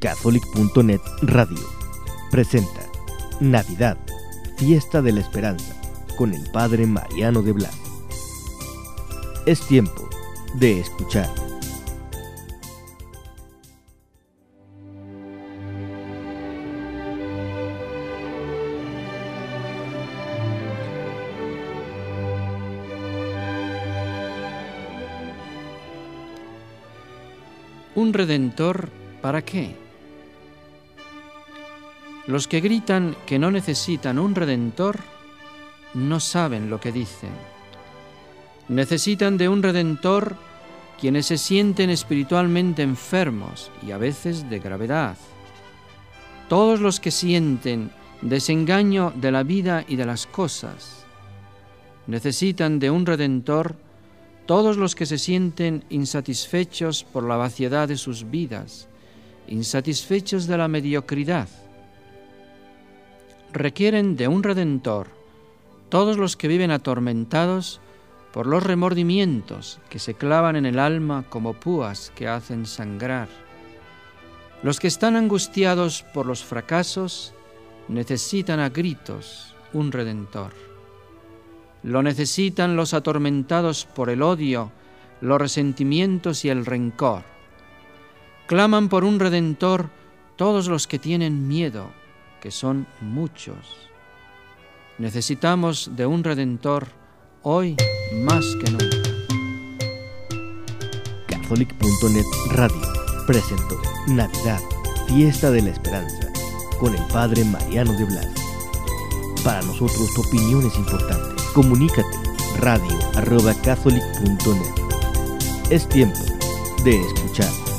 Catholic.net Radio presenta Navidad, Fiesta de la Esperanza, con el Padre Mariano de Blas. Es tiempo de escuchar. ¿Un redentor para qué? Los que gritan que no necesitan un redentor no saben lo que dicen. Necesitan de un redentor quienes se sienten espiritualmente enfermos y a veces de gravedad. Todos los que sienten desengaño de la vida y de las cosas necesitan de un redentor todos los que se sienten insatisfechos por la vaciedad de sus vidas, insatisfechos de la mediocridad. Requieren de un redentor todos los que viven atormentados por los remordimientos que se clavan en el alma como púas que hacen sangrar. Los que están angustiados por los fracasos necesitan a gritos un redentor. Lo necesitan los atormentados por el odio, los resentimientos y el rencor. Claman por un redentor todos los que tienen miedo, que son muchos. Necesitamos de un redentor hoy más que nunca. Catholic.net Radio presentó Navidad, Fiesta de la Esperanza, con el Padre Mariano de Blas. Para nosotros tu opinión es importante Comunícate radio arroba catholic.net. Es tiempo de escuchar.